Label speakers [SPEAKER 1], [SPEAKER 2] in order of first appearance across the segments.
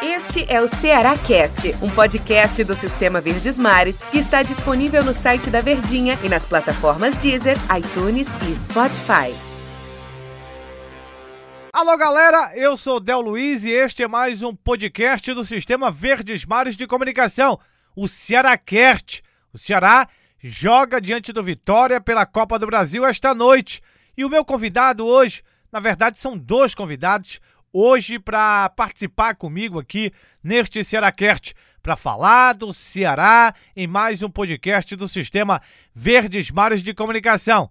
[SPEAKER 1] Este é o Ceará Cast, um podcast do Sistema Verdes Mares que está disponível no site da Verdinha e nas plataformas Deezer, iTunes e Spotify.
[SPEAKER 2] Alô galera, eu sou Del Luiz e este é mais um podcast do Sistema Verdes Mares de Comunicação, o Ceará Cast. O Ceará joga diante do Vitória pela Copa do Brasil esta noite. E o meu convidado hoje, na verdade são dois convidados, hoje para participar comigo aqui neste Cearacast, para falar do Ceará em mais um podcast do Sistema Verdes Mares de Comunicação.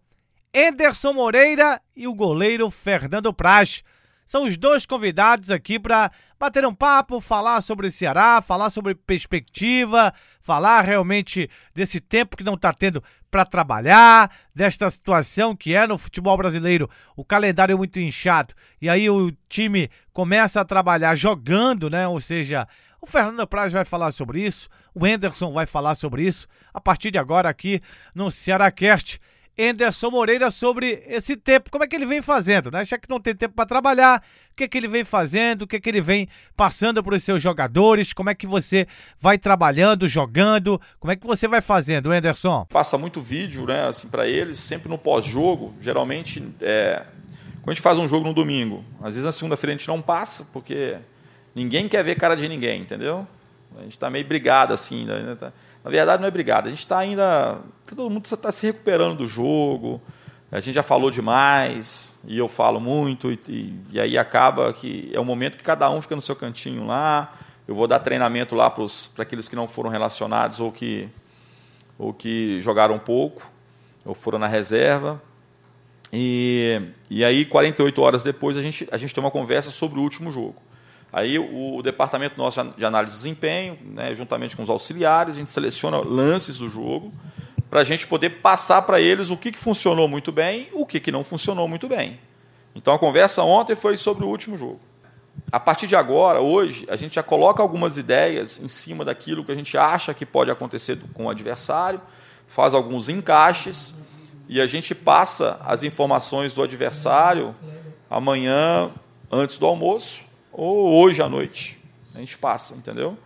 [SPEAKER 2] Enderson Moreira e o goleiro Fernando Praz. São os dois convidados aqui para bater um papo, falar sobre Ceará, falar sobre perspectiva, falar realmente desse tempo que não está tendo para trabalhar, desta situação que é no futebol brasileiro, o calendário é muito inchado, e aí o time começa a trabalhar jogando, né? Ou seja, o Fernando Praz vai falar sobre isso, o Enderson vai falar sobre isso, a partir de agora aqui no Cearacast. Enderson Moreira sobre esse tempo, como é que ele vem fazendo, né? Já que não tem tempo para trabalhar, o que é que ele vem fazendo, o que é que ele vem passando para os seus jogadores, como é que você vai trabalhando, jogando, como é que você vai fazendo, Enderson?
[SPEAKER 3] Faça muito vídeo, né, assim, para eles, sempre no pós-jogo, geralmente, é... quando a gente faz um jogo no domingo, às vezes na segunda-feira a gente não passa, porque ninguém quer ver cara de ninguém, entendeu? A gente está meio brigado assim, né? Tá, na verdade não é brigado, a gente está ainda, todo mundo está se recuperando do jogo, a gente já falou demais, e eu falo muito, e, e, aí acaba que é o momento que cada um fica no seu cantinho lá. Eu vou dar treinamento lá para aqueles que não foram relacionados ou que, ou que jogaram pouco, ou foram na reserva. E, e aí, 48 horas depois, a gente, a gente tem uma conversa sobre o último jogo. Aí o, o departamento nosso de análise de desempenho, né, juntamente com os auxiliares, a gente seleciona lances do jogo para a gente poder passar para eles o que, que funcionou muito bem o que, que não funcionou muito bem. Então a conversa ontem foi sobre o último jogo. A partir de agora, hoje, a gente já coloca algumas ideias em cima daquilo que a gente acha que pode acontecer com o adversário, faz alguns encaixes e a gente passa as informações do adversário amanhã antes do almoço ou hoje à noite. A gente passa, entendeu?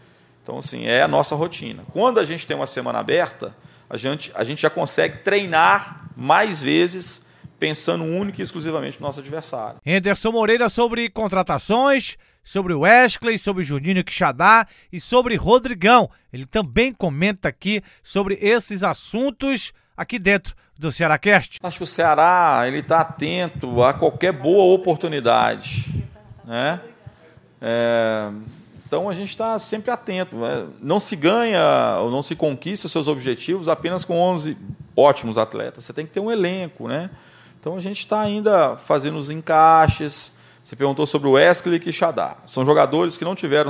[SPEAKER 3] Então, assim, é a nossa rotina. Quando a gente tem uma semana aberta, a gente, a gente já consegue treinar mais vezes pensando única e exclusivamente no nosso adversário.
[SPEAKER 2] Henderson Moreira sobre contratações, sobre o Wesley, sobre Juninho Quixadá e sobre Rodrigão. Ele também comenta aqui sobre esses assuntos aqui dentro do Cearacast.
[SPEAKER 3] Acho que o Ceará ele está atento a qualquer boa oportunidade, né? É, então a gente está sempre atento. Né? Não se ganha ou não se conquista seus objetivos apenas com 11 ótimos atletas. Você tem que ter um elenco. Né? Então a gente está ainda fazendo os encaixes. Você perguntou sobre o Wesley e Quixadá. São jogadores que não tiveram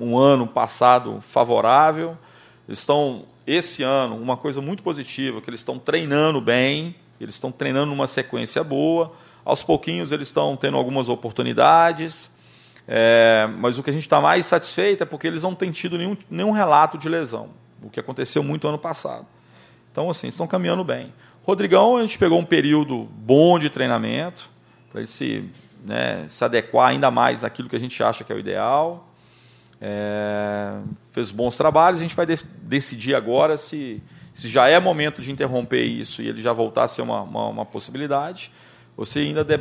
[SPEAKER 3] um ano passado favorável. Eles estão, esse ano, uma coisa muito positiva, que eles estão treinando bem, eles estão treinando numa sequência boa. Aos pouquinhos eles estão tendo algumas oportunidades. É, mas o que a gente está mais satisfeito é porque eles não têm tido nenhum, nenhum relato de lesão, o que aconteceu muito ano passado. Então, assim, estão caminhando bem. Rodrigão, a gente pegou um período bom de treinamento, para ele se, né, se adequar ainda mais àquilo que a gente acha que é o ideal. É, fez bons trabalhos, a gente vai de decidir agora se, se já é momento de interromper isso e ele já voltar a ser uma, uma, uma possibilidade, ou se ainda de,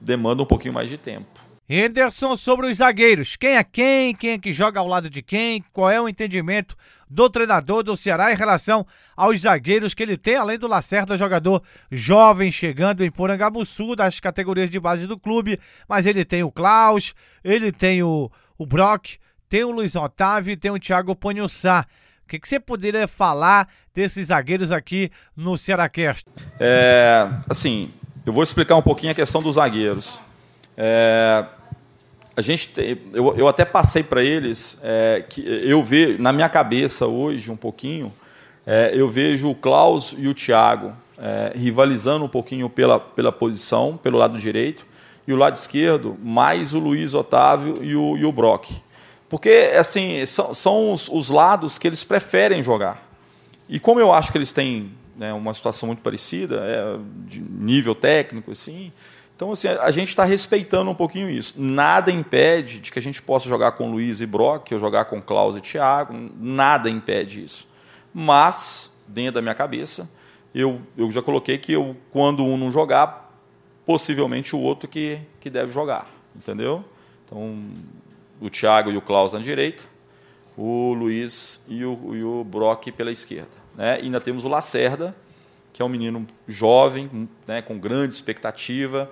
[SPEAKER 3] demanda um pouquinho mais de tempo.
[SPEAKER 2] Henderson sobre os zagueiros. Quem é quem? Quem é que joga ao lado de quem? Qual é o entendimento do treinador do Ceará em relação aos zagueiros que ele tem, além do Lacerda, jogador jovem chegando em Porangabuçu, das categorias de base do clube, mas ele tem o Klaus, ele tem o, o Brock, tem o Luiz Otávio e tem o Thiago Panhussá. O que, que você poderia falar desses zagueiros aqui no Cearacast?
[SPEAKER 3] É, assim, eu vou explicar um pouquinho a questão dos zagueiros. É, a gente eu, eu até passei para eles é, que eu vejo na minha cabeça hoje um pouquinho é, eu vejo o Klaus e o Thiago é, rivalizando um pouquinho pela, pela posição pelo lado direito e o lado esquerdo mais o Luiz Otávio e o, e o Brock. Porque assim são, são os, os, lados que eles preferem jogar. E como eu acho que eles têm né, uma situação muito parecida é, de nível técnico assim Então, assim, a gente está respeitando um pouquinho isso. Nada impede de que a gente possa jogar com Luiz e Brock, ou jogar com Klaus e Thiago, nada impede isso. Mas, dentro da minha cabeça, eu, eu já coloquei que eu, quando um não jogar, possivelmente o outro que, que deve jogar, entendeu? Então, o Thiago e o Klaus na direita, o Luiz e o, e o Brock pela esquerda. Né? E ainda temos o Lacerda, que é um menino jovem, né, com grande expectativa,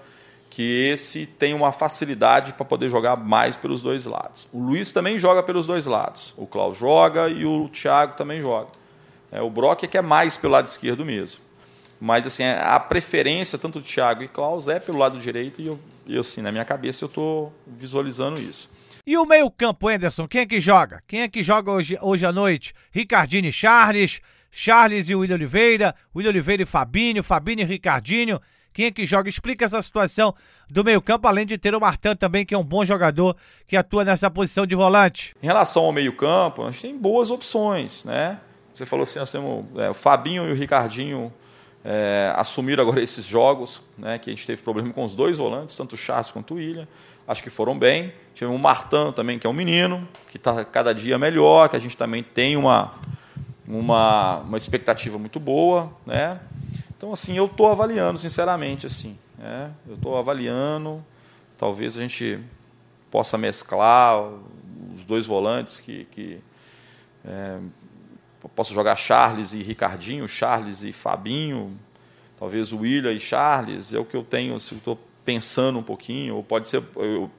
[SPEAKER 3] que esse tem uma facilidade para poder jogar mais pelos dois lados. O Luiz também joga pelos dois lados. O Klaus joga e o Thiago também joga. É, o Brock é que é mais pelo lado esquerdo mesmo. Mas assim, a preferência tanto do Thiago e Klaus é pelo lado direito e eu, eu assim, na minha cabeça eu estou visualizando isso.
[SPEAKER 2] E o meio-campo, Anderson, quem é que joga? Quem é que joga hoje, hoje à noite? Ricardinho e Charles, Charles e William Oliveira, William Oliveira e Fabinho, Fabinho e Ricardinho. É que joga? Explica essa situação do meio-campo, além de ter o Martin também, que é um bom jogador que atua nessa posição de volante.
[SPEAKER 3] Em relação ao meio-campo, a gente tem boas opções, né? Você falou assim, nós temos é, o Fabinho e o Ricardinho é, assumiram agora esses jogos, né? Que a gente teve problema com os dois volantes, tanto o Charles quanto o William. Acho que foram bem. Tivemos o Martin também, que é um menino, que está cada dia melhor, que a gente também tem uma, uma, uma expectativa muito boa, né? Então, assim, eu estou avaliando, sinceramente, assim. Né? Eu estou avaliando, talvez a gente possa mesclar os dois volantes que, que é, posso jogar Charles e Ricardinho, Charles e Fabinho, talvez o William e Charles, é o que eu tenho, se estou pensando um pouquinho, ou pode ser, eu,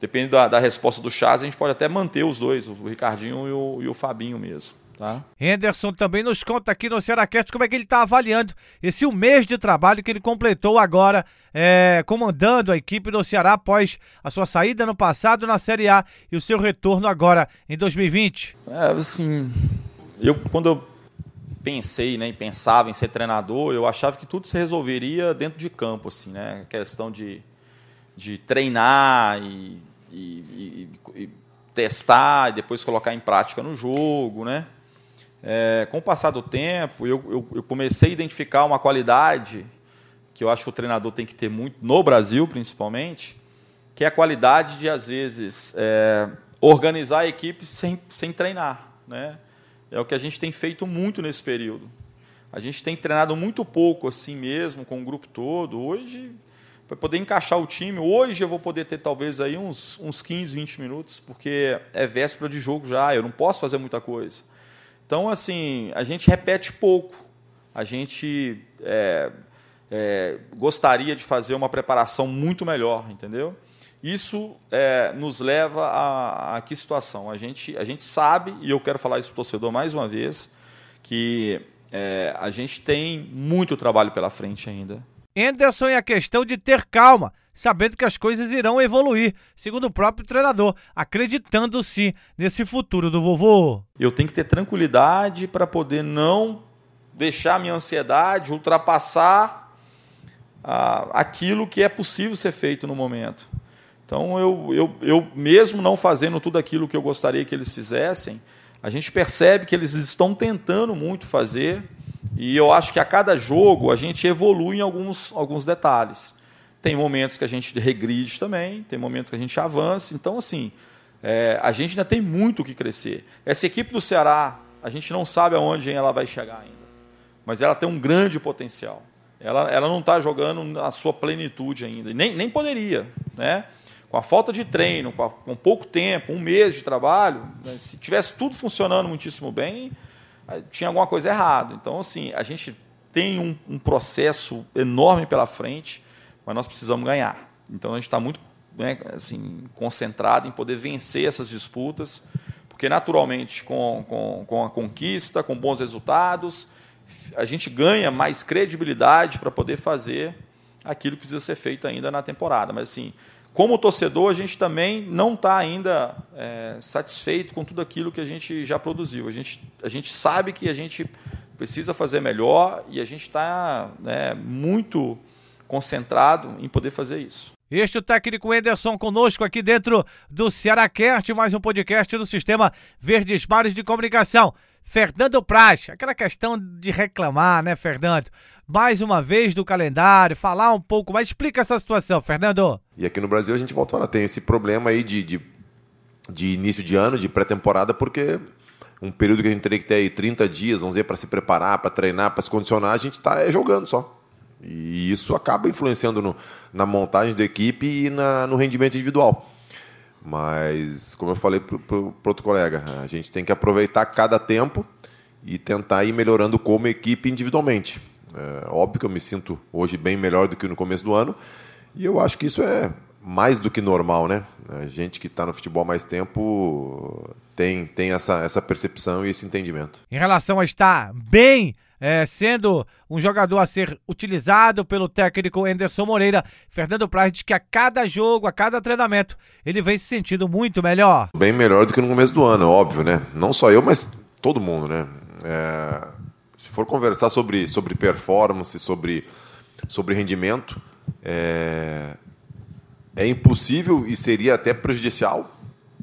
[SPEAKER 3] depende da, da, resposta do Charles, a gente pode até manter os dois, o Ricardinho e o, e o Fabinho mesmo. Tá?
[SPEAKER 2] Henderson também nos conta aqui no Cearacast como é que ele está avaliando esse um mês de trabalho que ele completou agora, é, comandando a equipe do Ceará após a sua saída no passado na Série A e o seu retorno agora em 2020.
[SPEAKER 3] É, assim, eu quando eu pensei, né, e pensava em ser treinador, eu achava que tudo se resolveria dentro de campo, assim, né, a questão de, de treinar e, e, e, e testar e depois colocar em prática no jogo, né? É, com o passar do tempo, eu, eu, eu, comecei a identificar uma qualidade que eu acho que o treinador tem que ter muito, no Brasil principalmente, que é a qualidade de, às vezes, é, organizar a equipe sem, sem treinar. Né? É o que a gente tem feito muito nesse período. A gente tem treinado muito pouco assim mesmo, com o grupo todo. Hoje, para poder encaixar o time, hoje eu vou poder ter talvez aí uns, uns 15, 20 minutos, porque é véspera de jogo já, eu não posso fazer muita coisa. Então, assim, a gente repete pouco. A gente é, é, gostaria de fazer uma preparação muito melhor, entendeu? Isso é, nos leva a, a, que situação? A gente, a gente sabe, e eu quero falar isso para o torcedor mais uma vez, que é, a gente tem muito trabalho pela frente ainda.
[SPEAKER 2] Anderson é a questão de ter calma sabendo que as coisas irão evoluir, segundo o próprio treinador, acreditando sim nesse futuro do vovô.
[SPEAKER 3] Eu tenho que ter tranquilidade para poder não deixar minha ansiedade ultrapassar ah, aquilo que é possível ser feito no momento. Então, eu, eu, eu, mesmo não fazendo tudo aquilo que eu gostaria que eles fizessem, a gente percebe que eles estão tentando muito fazer, e eu acho que a cada jogo a gente evolui em alguns, alguns detalhes. Tem momentos que a gente regride também, tem momentos que a gente avança. Então, assim, é, a gente ainda tem muito o que crescer. Essa equipe do Ceará, a gente não sabe aonde ela vai chegar ainda. Mas ela tem um grande potencial. Ela, ela não está jogando a sua plenitude ainda. Nem, nem poderia. Né? Com a falta de treino, com, a, com pouco tempo, um mês de trabalho, né? se tivesse tudo funcionando muitíssimo bem, tinha alguma coisa errada. Então, assim, a gente tem um, um processo enorme pela frente mas nós precisamos ganhar. Então a gente está muito né, assim, concentrado em poder vencer essas disputas, porque naturalmente com, com, com a conquista, com bons resultados, a gente ganha mais credibilidade para poder fazer aquilo que precisa ser feito ainda na temporada. Mas assim, como torcedor, a gente também não está ainda é, satisfeito com tudo aquilo que a gente já produziu. A gente, a gente sabe que a gente precisa fazer melhor e a gente está né, muito concentrado em poder fazer isso.
[SPEAKER 2] Este é o técnico Enderson conosco aqui dentro do Cearacast, mais um podcast do Sistema Verdes Mares de Comunicação. Fernando Praz, aquela questão de reclamar, né, Fernando? mais uma vez do calendário, falar um pouco mais. Explica essa situação, Fernando.
[SPEAKER 4] E aqui no Brasil a gente volta a falar, tem esse problema aí de, de, de início de ano, de pré-temporada, porque um período que a gente teria que ter aí 30 dias, vamos dizer, para se preparar, para treinar, para se condicionar, a gente está é, jogando só. E isso acaba influenciando no, na montagem da equipe e na, no rendimento individual. Mas, como eu falei para o outro colega, a gente tem que aproveitar cada tempo e tentar ir melhorando como equipe individualmente. É, óbvio que eu me sinto hoje bem melhor do que no começo do ano e eu acho que isso é mais do que normal, né? A gente que está no futebol há mais tempo tem, tem essa, essa percepção e esse entendimento.
[SPEAKER 2] Em relação a estar bem é, sendo um jogador a ser utilizado pelo técnico Anderson Moreira, Fernando Praz diz que a cada jogo, a cada treinamento, ele vem se sentindo muito melhor.
[SPEAKER 4] Bem melhor do que no começo do ano, óbvio, né? Não só eu, mas todo mundo, né? É, se for conversar sobre, sobre performance, sobre, sobre rendimento, é, é impossível e seria até prejudicial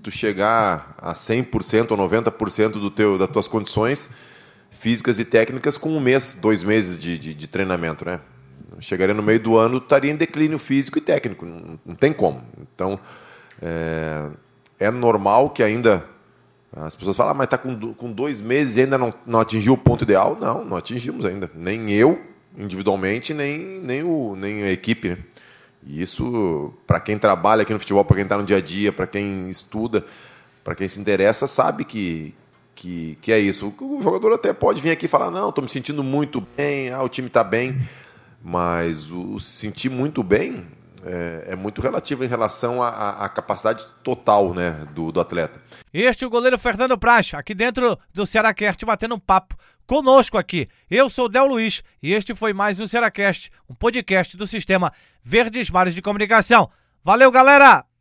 [SPEAKER 4] tu chegar a 100% ou 90% do teu, das tuas condições físicas e técnicas com um mês, dois meses de, de, de treinamento, né? Chegaria no meio do ano, estaria em declínio físico e técnico, não, não tem como. Então, é, é, normal que ainda as pessoas falam, ah, mas está com, com dois meses e ainda não, não atingiu o ponto ideal. Não, não atingimos ainda. Nem eu, individualmente, nem, nem, o, nem a equipe. Né? E isso, para quem trabalha aqui no futebol, para quem está no dia a dia, para quem estuda, para quem se interessa, sabe que, que, que é isso. O jogador até pode vir aqui e falar: não, estou me sentindo muito bem, ah, o time está bem, mas o se sentir muito bem é, é, muito relativo em relação à, capacidade total né, do, do, atleta.
[SPEAKER 2] Este é o goleiro Fernando Pracha, aqui dentro do Cearacast, batendo um papo conosco aqui. Eu sou Del Luiz e este foi mais um Cearacast, um podcast do sistema Verdes Mares de Comunicação. Valeu, galera!